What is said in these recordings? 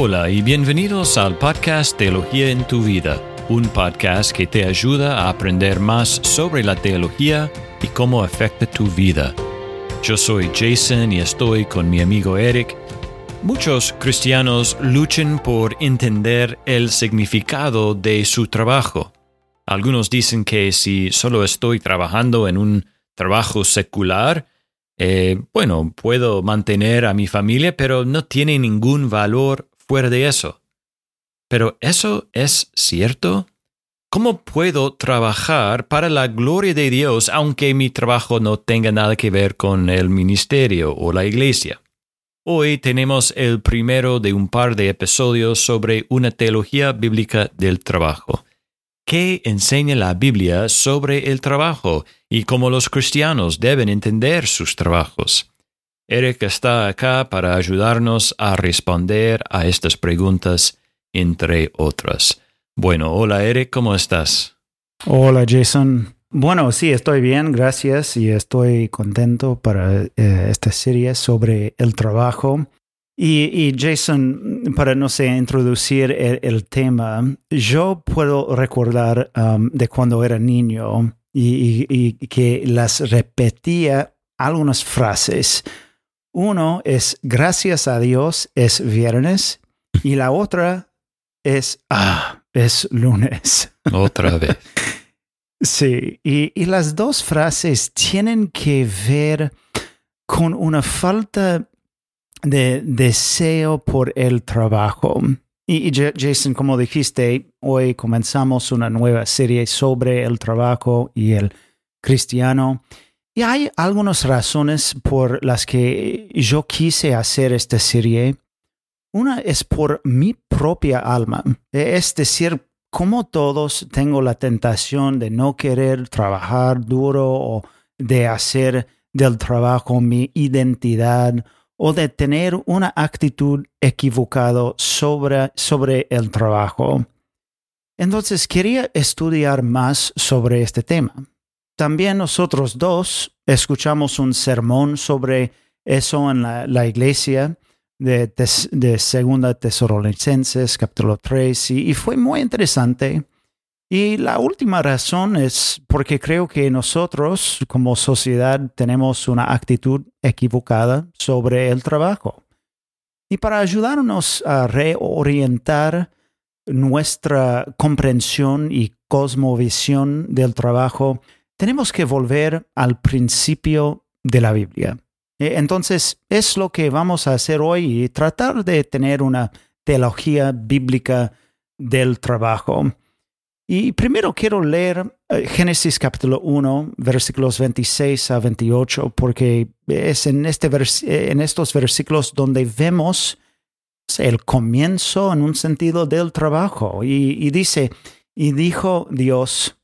Hola y bienvenidos al podcast Teología en tu vida, un podcast que te ayuda a aprender más sobre la teología y cómo afecta tu vida. Yo soy Jason y estoy con mi amigo Eric. Muchos cristianos luchan por entender el significado de su trabajo. Algunos dicen que si solo estoy trabajando en un trabajo secular, eh, bueno, puedo mantener a mi familia, pero no tiene ningún valor fuera de eso. Pero ¿eso es cierto? ¿Cómo puedo trabajar para la gloria de Dios aunque mi trabajo no tenga nada que ver con el ministerio o la iglesia? Hoy tenemos el primero de un par de episodios sobre una teología bíblica del trabajo. ¿Qué enseña la Biblia sobre el trabajo y cómo los cristianos deben entender sus trabajos? Eric está acá para ayudarnos a responder a estas preguntas, entre otras. Bueno, hola Eric, ¿cómo estás? Hola Jason. Bueno, sí, estoy bien, gracias y estoy contento para eh, esta serie sobre el trabajo. Y, Jason, para no sé, introducir el, tema, yo puedo recordar um, de cuando era niño y que las repetía algunas frases uno es gracias a Dios es viernes y la otra es ah, es lunes. Otra vez. sí, y, las dos frases tienen que ver con una falta de deseo por el trabajo. Y, y, Jason, como dijiste, hoy comenzamos una nueva serie sobre el trabajo y el cristiano. Y hay algunas razones por las que yo quise hacer esta serie. Una es por mi propia alma, es decir, como todos tengo la tentación de no querer trabajar duro o de hacer del trabajo mi identidad o de tener una actitud equivocada sobre, sobre el trabajo. Entonces quería estudiar más sobre este tema. También nosotros dos escuchamos un sermón sobre eso en la, iglesia de, de, Segunda Tesalonicenses, capítulo 3, y, fue muy interesante. Y la última razón es porque creo que nosotros como sociedad tenemos una actitud equivocada sobre el trabajo. Y para ayudarnos a reorientar nuestra comprensión y cosmovisión del trabajo, tenemos que volver al principio de la Biblia. E, entonces, es lo que vamos a hacer hoy y tratar de tener una teología bíblica del trabajo. Y primero quiero leer eh, Génesis capítulo 1, versículos 26 a 28, porque es en, este en estos versículos donde vemos el comienzo en un sentido del trabajo. Y dice, y dijo Dios,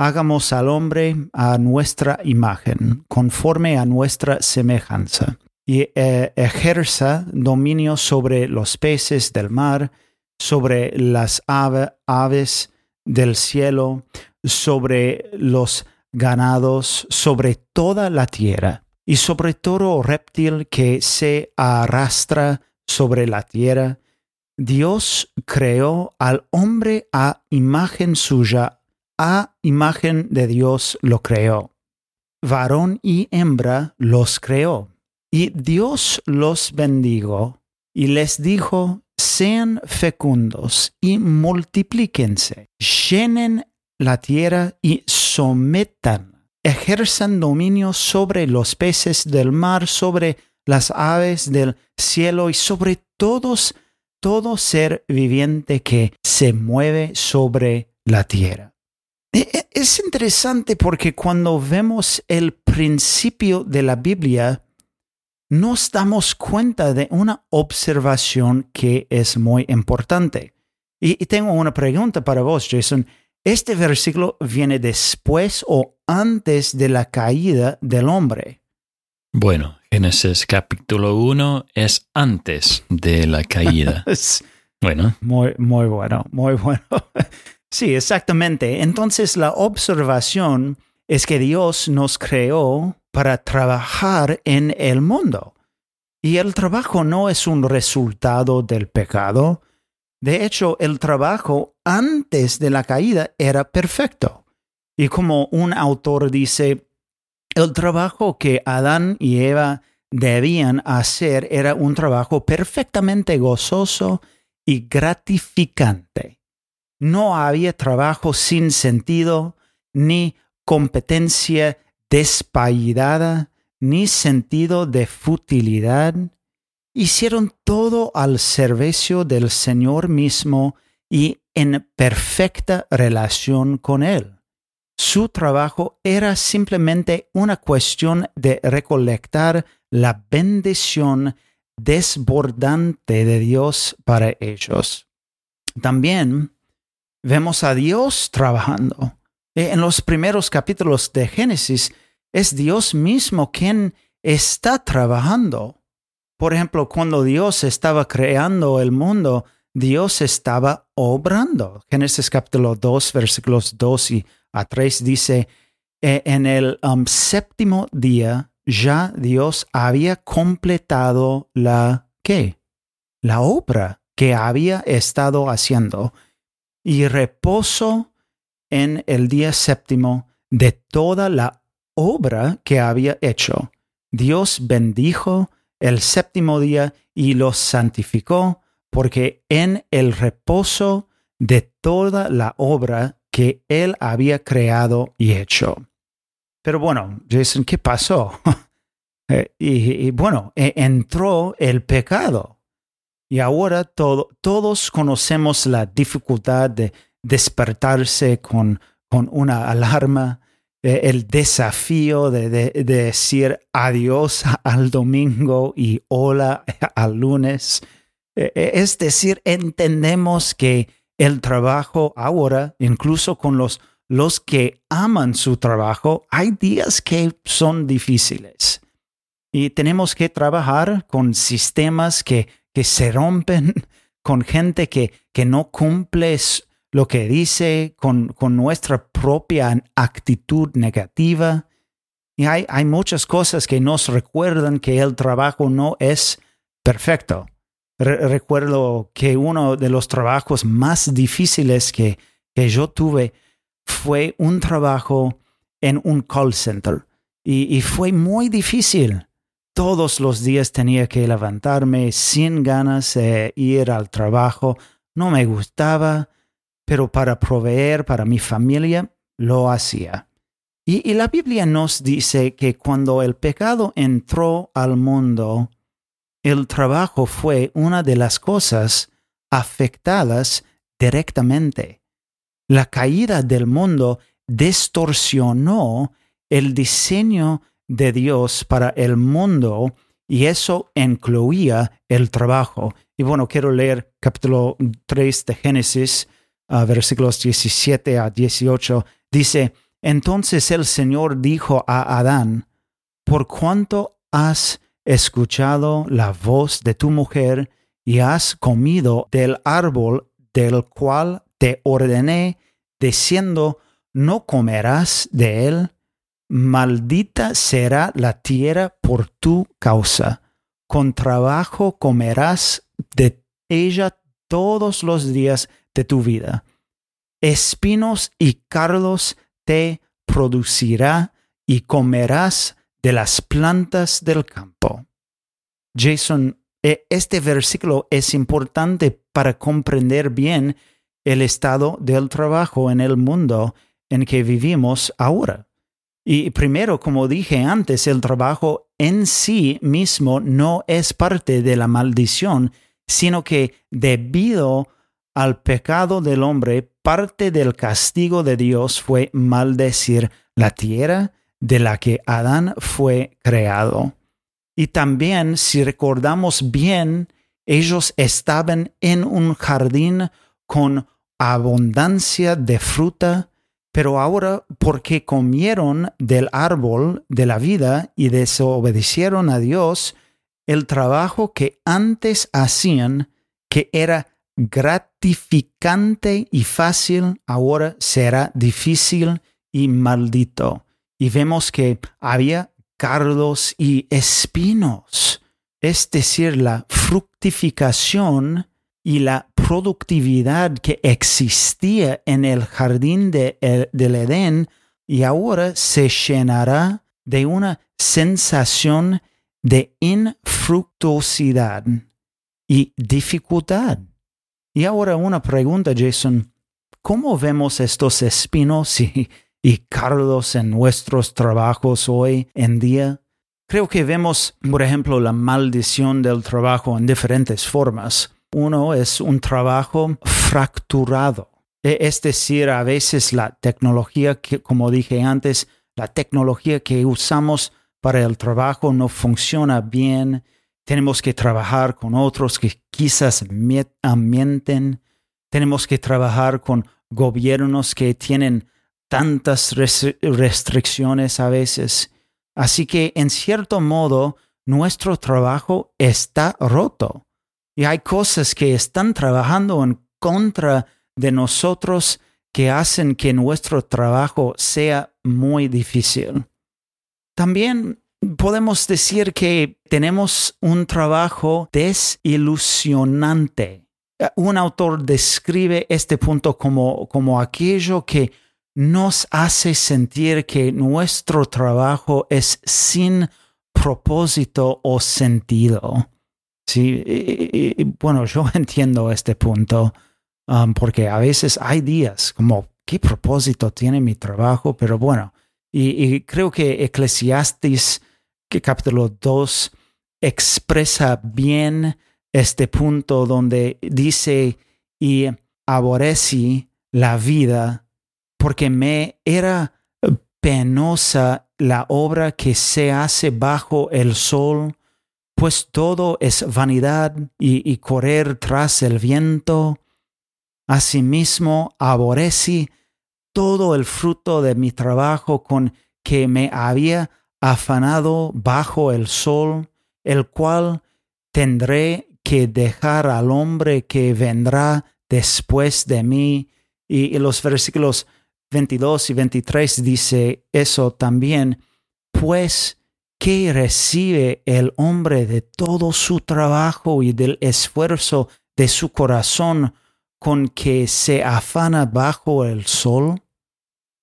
hagamos al hombre a nuestra imagen, conforme a nuestra semejanza, y eh, ejerza dominio sobre los peces del mar, sobre las aves del cielo, sobre los ganados, sobre toda la tierra, y sobre todo reptil que se arrastra sobre la tierra. Dios creó al hombre a imagen suya, a imagen de Dios lo creó. Varón y hembra los creó. Y Dios los bendijo y les dijo, sean fecundos y multiplíquense, llenen la tierra y sometan, ejerzan dominio sobre los peces del mar, sobre las aves del cielo y sobre todos, todo ser viviente que se mueve sobre la tierra. E, e, es interesante porque cuando vemos el principio de la Biblia, nos damos cuenta de una observación que es muy importante. Y, tengo una pregunta para vos, Jason. ¿Este versículo viene después o antes de la caída del hombre? Bueno, Génesis capítulo 1 es antes de la caída. bueno. Muy, muy bueno, muy bueno. Sí, exactamente. Entonces la observación es que Dios nos creó para trabajar en el mundo. Y el trabajo no es un resultado del pecado. De hecho, el trabajo antes de la caída era perfecto. Y como un autor dice, el trabajo que Adán y Eva debían hacer era un trabajo perfectamente gozoso y gratificante. No había trabajo sin sentido, ni competencia despayidada, ni sentido de futilidad. Hicieron todo al servicio del Señor mismo y en perfecta relación con Él. Su trabajo era simplemente una cuestión de recolectar la bendición desbordante de Dios para ellos. También vemos a Dios trabajando. Eh, en los primeros capítulos de Génesis es Dios mismo quien está trabajando. Por ejemplo, cuando Dios estaba creando el mundo, Dios estaba obrando. Génesis capítulo 2, versículos 2 y a 3 dice, e, en el um, séptimo día ya Dios había completado la ¿qué? La obra que había estado haciendo y reposo en el día séptimo de toda la obra que había hecho. Dios bendijo el séptimo día y lo santificó, porque en el reposo de toda la obra que él había creado y hecho. Pero bueno, Jason, ¿qué pasó? Eh, y, bueno, e, entró el pecado. Y ahora todos conocemos la dificultad de despertarse con, con una alarma, eh, el desafío de, decir adiós al domingo y hola al lunes. Eh, es decir, entendemos que el trabajo ahora, incluso con los, los que aman su trabajo, hay días que son difíciles. Y tenemos que trabajar con sistemas que, que se rompen, con gente que, que no cumple lo que dice, con, con nuestra propia actitud negativa. Y hay, hay muchas cosas que nos recuerdan que el trabajo no es perfecto recuerdo que uno de los trabajos más difíciles que, que yo tuve fue un trabajo en un call center y, y, fue muy difícil. Todos los días tenía que levantarme sin ganas de ir al trabajo. No me gustaba, pero para proveer para mi familia lo hacía. Y, y la Biblia nos dice que cuando el pecado entró al mundo, el trabajo fue una de las cosas afectadas directamente. La caída del mundo distorsionó el diseño de Dios para el mundo y eso incluía el trabajo. Y bueno, quiero leer capítulo 3 de Génesis, ah, versículos 17 a 18. Dice, entonces el Señor dijo a Adán, por cuanto has escuchado la voz de tu mujer y has comido del árbol del cual te ordené, diciendo, no comerás de él, maldita será la tierra por tu causa. Con trabajo comerás de ella todos los días de tu vida. Espinos y cardos te producirá y comerás de las plantas del campo. Jason, e, este versículo es importante para comprender bien el estado del trabajo en el mundo en que vivimos ahora. Y primero, como dije antes, el trabajo en sí mismo no es parte de la maldición, sino que debido al pecado del hombre, parte del castigo de Dios fue maldecir la tierra de la que Adán fue creado. Y también, si recordamos bien, ellos estaban en un jardín con abundancia de fruta, pero ahora porque comieron del árbol de la vida y desobedecieron a Dios, el trabajo que antes hacían, que era gratificante y fácil, ahora será difícil y maldito y vemos que había cardos y espinos. es decir, la fructificación y la productividad que existía en el jardín de, del Edén y ahora se llenará de una sensación de infructuosidad y dificultad. Y ahora una pregunta, Jason. ¿Cómo vemos estos espinos y, y cardos en nuestros trabajos hoy en día? Creo que vemos, por ejemplo, la maldición del trabajo en diferentes formas. Uno es un trabajo fracturado. E, es decir, a veces la tecnología que, como dije antes, la tecnología que usamos para el trabajo no funciona bien. Tenemos que trabajar con otros que quizás mienten. Tenemos que trabajar con gobiernos que tienen tantas restricciones a veces. Así que, en cierto modo, nuestro trabajo está roto. Y hay cosas que están trabajando en contra de nosotros que hacen que nuestro trabajo sea muy difícil. También podemos decir que tenemos un trabajo desilusionante. Un autor describe este punto como, como aquello que nos hace sentir que nuestro trabajo es sin propósito o sentido. Sí, bueno, yo entiendo este punto um, porque a veces hay días como, ¿qué propósito tiene mi trabajo? Pero bueno, y, creo que Eclesiastes, capítulo 2, expresa bien este punto donde dice, y aborrecí la vida porque me era penosa la obra que se hace bajo el sol pues todo es vanidad y, correr tras el viento. Asimismo, aborrecí todo el fruto de mi trabajo con que me había afanado bajo el sol, el cual tendré que dejar al hombre que vendrá después de mí. Y, en los versículos 22 y 23 dice eso también, pues ¿Qué recibe el hombre de todo su trabajo y del esfuerzo de su corazón con que se afana bajo el sol?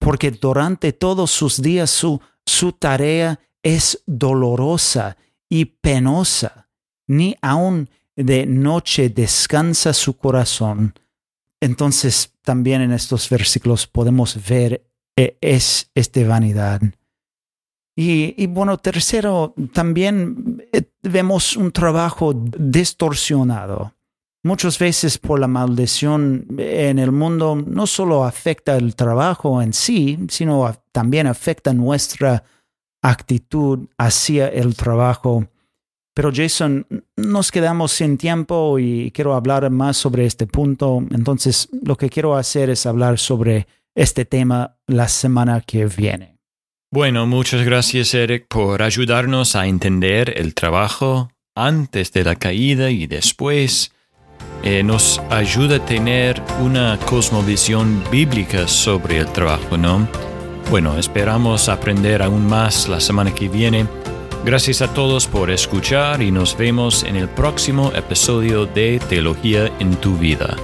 Porque durante todos sus días su, su tarea es dolorosa y penosa, ni aun de noche descansa su corazón. Entonces también en estos versículos podemos ver eh, es esta vanidad. Y, bueno, tercero, también eh, vemos un trabajo distorsionado. Muchas veces por la maldición en el mundo no solo afecta el trabajo en sí, sino también afecta nuestra actitud hacia el trabajo. Pero Jason, nos quedamos sin tiempo y quiero hablar más sobre este punto. Entonces, lo que quiero hacer es hablar sobre este tema la semana que viene. Bueno, muchas gracias Eric por ayudarnos a entender el trabajo antes de la caída y después. Eh, nos ayuda a tener una cosmovisión bíblica sobre el trabajo, ¿no? Bueno, esperamos aprender aún más la semana que viene. Gracias a todos por escuchar y nos vemos en el próximo episodio de Teología en tu vida.